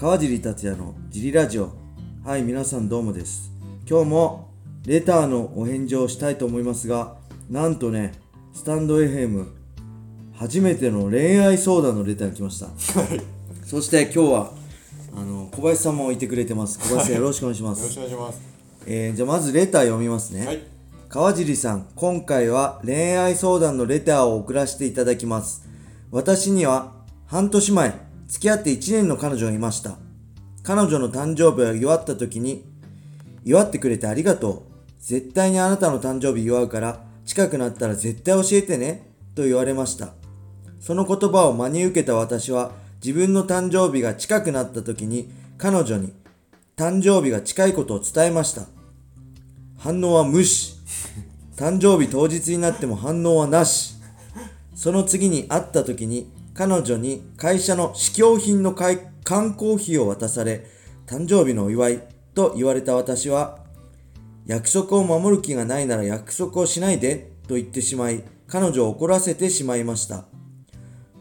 川尻達也のジリラジオ。はい皆さんどうもです。今日もレターのお返事をしたいと思いますがなんとねスタンド FM 初めての恋愛相談のレターが来ました。そして今日はあの小林さんもいてくれてます。小林さんよろしくお願いしまよろしす、くお願いします。えーじゃあまずレター読みますね、はい。川尻さん、今回は恋愛相談のレターを送らせていただきます。私には半年前、付き合って1年の彼女がいました。彼女の誕生日を祝った時に、祝ってくれてありがとう。絶対にあなたの誕生日祝うから、近くなったら絶対教えてね、と言われました。その言葉を真に受けた私は、自分の誕生日が近くなった時に、彼女に、誕生日が近いことを伝えました。反応は無視。誕生日当日になっても反応はなし。その次に会った時に彼女に会社の試供品の缶コーヒーを渡され、誕生日のお祝いと言われた私は、約束を守る気がないなら約束をしないでと言ってしまい、彼女を怒らせてしまいました。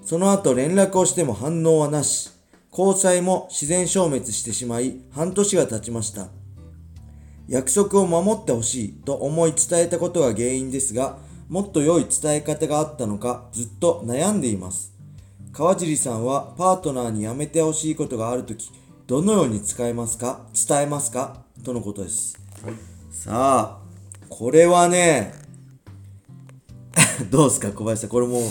その後連絡をしても反応はなし、交際も自然消滅してしまい、半年が経ちました。約束を守ってほしいと思い伝えたことが原因ですが、もっと良い伝え方があったのかずっと悩んでいます。川尻さんはパートナーにやめてほしいことがあるとき、どのように使えますか？伝えますか？とのことです。はい。さあ、これはね、どうですか？小林さん。これもう、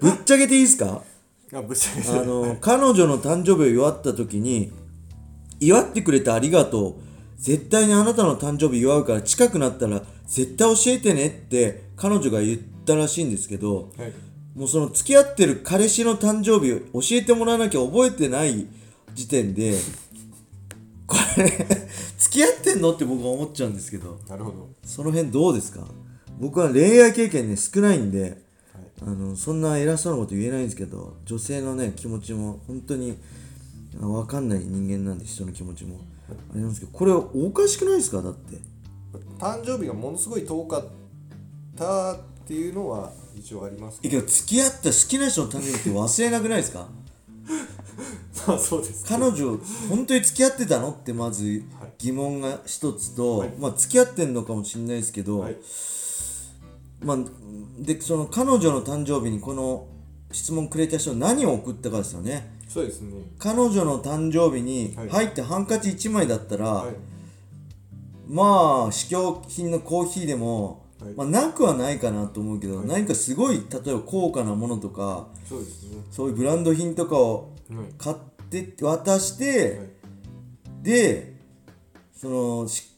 ぶっちゃけていいですか？あの、彼女の誕生日を祝った時に、祝ってくれてありがとう。絶対にあなたの誕生日祝うから近くなったら絶対教えてねって彼女が言ったらしいんですけど、はい。もうその付き合ってる彼氏の誕生日を教えてもらわなきゃ覚えてない時点で、これ、付き合ってんのって僕は思っちゃうんですけど、なるほど。その辺どうですか？僕は恋愛経験ね少ないんで、はい。あのそんな偉そうなこと言えないんですけど女性のね気持ちも本当にあ分かんない人間なんで人の気持ちもあれなんですけどこれおかしくないですか？だって誕生日がものすごい遠かったっていうのは一応ありますえけど付き合った好きな人の誕生日って忘れなくないですか？まあそうです。彼女本当に付き合ってたのってまず疑問が一つと、はいまあ付き合ってんのかもしれないですけど、はい。まあでその彼女の誕生日にこの質問くれた人何を送ったかですよねそうですね。彼女の誕生日にはい入ってハンカチ1枚だったら、はい。まあ試供品のコーヒーでも、はいまあ、なくはないかなと思うけど、はい何かすごい例えば高価なものとかそうですね。そういうブランド品とかをはい。買って渡して、はい。でそのし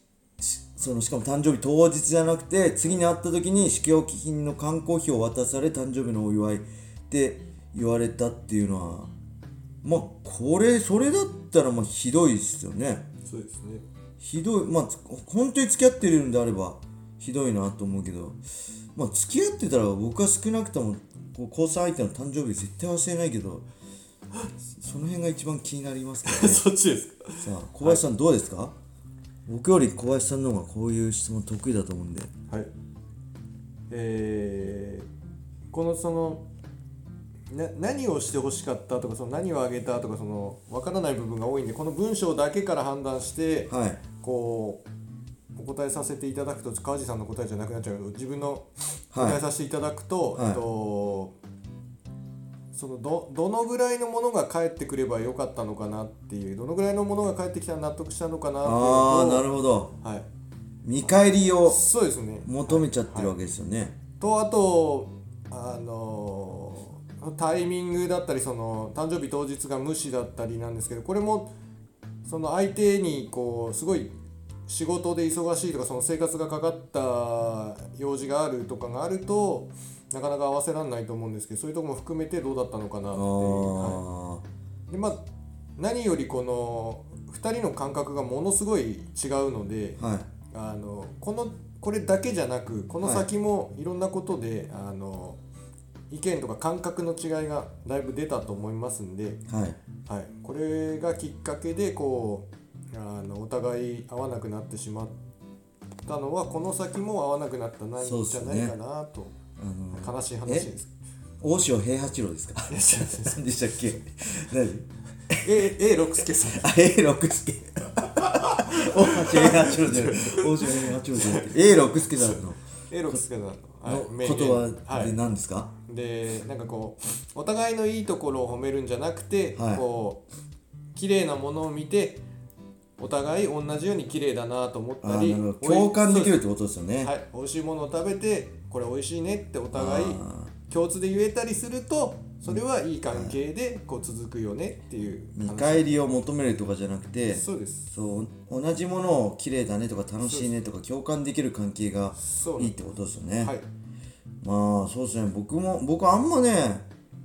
しそのしかも誕生日当日じゃなくて次に会った時に試供品の缶コーヒーを渡され誕生日のお祝いって言われたっていうのはまあこれそれだったらまあひどいですよね。そうですね。ひどいまあつ本当に付き合ってるんであればひどいなと思うけどまあ付き合ってたら僕は少なくともこう交際相手の誕生日絶対忘れないけどその辺が一番気になりますけどね そっちですか？さあ小林さんどうですか、僕より小林さんの方がこういう質問得意だと思うんではい。えー、このそのな何をしてほしかったとかその何をあげたとかその分からない部分が多いんでこの文章だけから判断してはいこうお答えさせていただくと川地さんの答えじゃなくなっちゃう自分のはい。答えさせていただくと、はい。えっとそのどどのぐらいのものが返ってくればよかったのかなっていうどのぐらいのものが返ってきたら納得したのかなっていうああなるほど。はい、見返りをそうですね。求めちゃってるわけですよね、とあとあのタイミングだったりその誕生日当日が無視だったりなんですけどこれもその相手にこうすごい仕事で忙しいとかその生活がかかった用事があるとかがあるとなかなか合わせられないと思うんですけどそういうところも含めてどうだったのかなっていう、はあいでまあ、何よりこの2人の感覚がものすごい違うので、あはい。あのこのこれだけじゃなくこの先もいろんなことで、あの意見とか感覚の違いがだいぶ出たと思いますんで、はい。はい、これがきっかけでこうあのお互い合わなくなってしまったのはこの先も合わなくなったないんじゃないかなと、あの悲しい話です。大塩平八郎ですか？何でしたっけ何？え A 六輔さん。あ A 六輔大橋 A 八郎じゃない。大橋 A 八郎じゃな A 六輔さんの。A 六輔さんの、言。葉で何ですか、でなんかこうお互いのいいところを褒めるんじゃなくて、はい。こう綺麗なものを見てお互い同じように綺麗だなと思っあたり共感できるっそてことですよね、はい。美味しいものを食べてこれ美味しいねってお互いあ共通で言えたりするとそれはいい関係でこう続くよねっていう見話返りを求めるとかじゃなくてそうです。そう同じものを綺麗だねとか楽しいねとか共感できる関係がいいってことですよね、はい。まあそうですね。僕も僕あんまね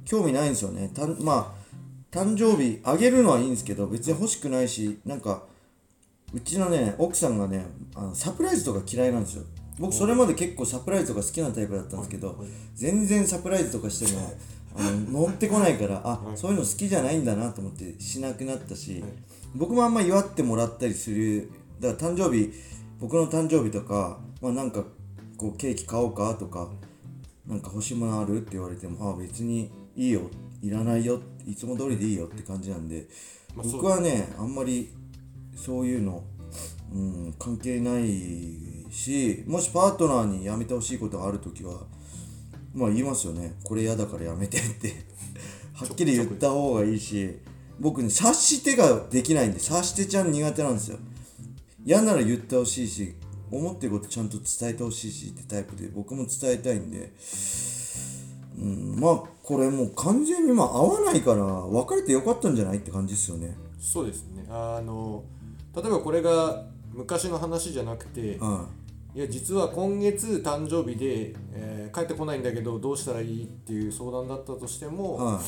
興味ないんですよね。たんまあ誕生日あげるのはいいんですけど別に欲しくないしなんかうちのね奥さんがねあのサプライズとか嫌いなんですよ。僕それまで結構サプライズとか好きなタイプだったんですけど全然サプライズとかしてもあの乗ってこないからあそういうの好きじゃないんだなと思ってしなくなったし僕もあんま祝ってもらったりするだから誕生日僕の誕生日とかまあなんかこうケーキ買おうかとかなんか欲しいものあるって言われてもあ別にいいよいらないよいつも通りでいいよって感じなんで、僕はねあんまりそういうの、うん、関係ないしもしパートナーにやめてほしいことがある時はまあ言いますよね。これ嫌だからやめてって。はっきり言った方がいいし僕ね察してができないんで察してちゃん苦手なんですよ。嫌なら言ってほしいし思ってることちゃんと伝えてほしいしってタイプで僕も伝えたいんで。うんまあこれもう完全にまあ合わないから別れてよかったんじゃないって感じですよね。そうですね。あの例えばこれが昔の話じゃなくて、はいや実は今月誕生日で、えー帰ってこないんだけどどうしたらいいっていう相談だったとしていも、は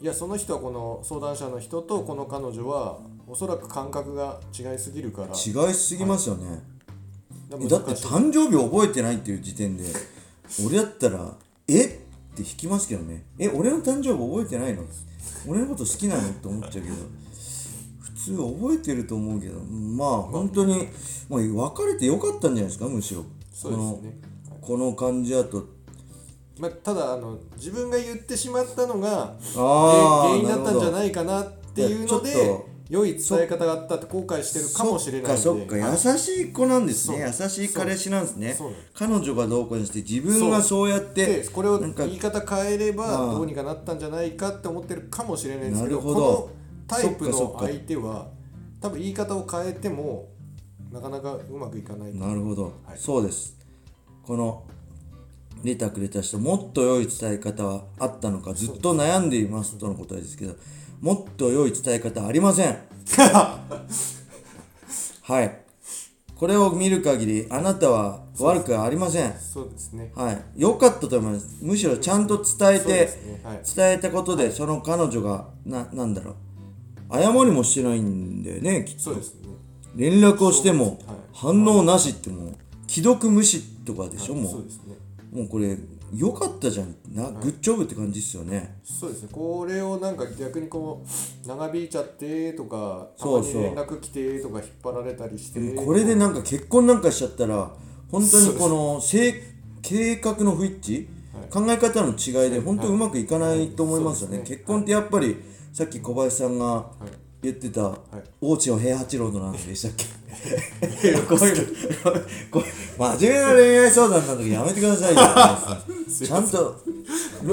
いやその人はこの相談者の人とこの彼女はおそらく感覚が違いすぎるから。い違いすぎますよね、だだって誕生日覚えてないっていう時点で俺だったら「え？っ?」て引きますけどね「え俺の誕生日覚えてないの?」俺のこと好きなの？って思っちゃうけど。普通覚えてると思うけどまあ本当に、まあ、別れてよかったんじゃないですかむしろ。そうですね。この感じだと。まあ、ただあの自分が言ってしまったのが原因だったんじゃないかなっていうので良い伝え方があったって後悔してるかもしれないんで。そっか優しい子なんですね。優しい彼氏なんですね。彼女がどうこうにして自分がそう。やってでこれを言い方変えればどうにかなったんじゃないかって思ってるかもしれないんですけどなるほどタイプの相手は多分言い方を変えてもなかなかうまくいかないなるほど、はい。そうです。このレターくれた人もっと良い伝え方はあったのかずっと悩んでいますとのことですけどもっと良い伝え方ありません。はい。これを見る限りあなたは悪くありません。そうですね。はい。良かったと思います。むしろちゃんと伝えて、すね。はい。伝えたことでその彼女がななんだろう謝りもしてないんだよねきっと。そうですね。連絡をしてもはい。反応なしってもう既読無視とかでしょもそうですね。うもうこれ良かったじゃんなグッジョブって感じですよね。そうですね。これをなんか逆にこう 長引いちゃってとかたそうそう。まに連絡来てとか引っ張られたりして。これでなんか結婚なんかしちゃったら本当にこの性計画の不一致？考え方の違いで本当にうまくいかないと思いますよね。結婚ってやっぱりさっき小林さんがはい。言ってたい。大地の平八郎のなんでしたっけ？こういうの。こう真面目な恋愛相談な時やめてくださいよ。ちゃんと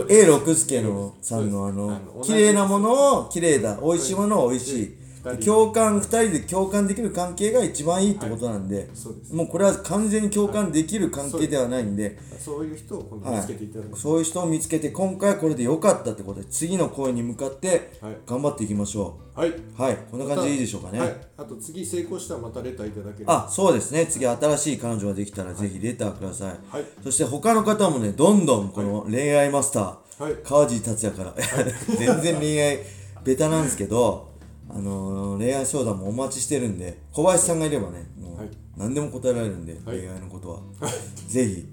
A 六輔のさんのあの綺麗なものを綺麗だ美味しいものを美味しい。二人共感2人で共感できる関係が一番いいってことなんで、そうです。もうこれは完全に共感できる関係ではないんで、そう。いう人を見つけていただく、そういう人を見つけて今回はこれで良かったってことで次の声に向かってはい。頑張っていきましょはい、うはい。こんな感じでいいでしょうかね、はい、あと次成功したらまたレターいただければ。あそうですね。次新しい彼女ができたらぜひレターください、はい。そして他の方もねどんどんこの恋愛マスター、はい。川地達也から。全然恋愛ベタなんですけどあのー恋愛相談もお待ちしてるんで小林さんがいればねもうはい。何でも答えられるんで、はい。恋愛のことは。ぜひ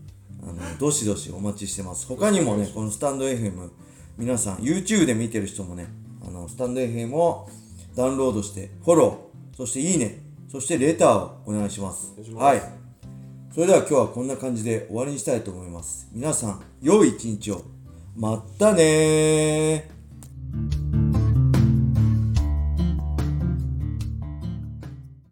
あのどしどしお待ちしてます。他にもねこのスタンド FM 皆さん YouTube で見てる人もねあのスタンド FM をダウンロードしてフォローそしていいねそしてレターをお願いします。はい。それでは今日はこんな感じで終わりにしたいと思います。皆さん良い一日を。まったねー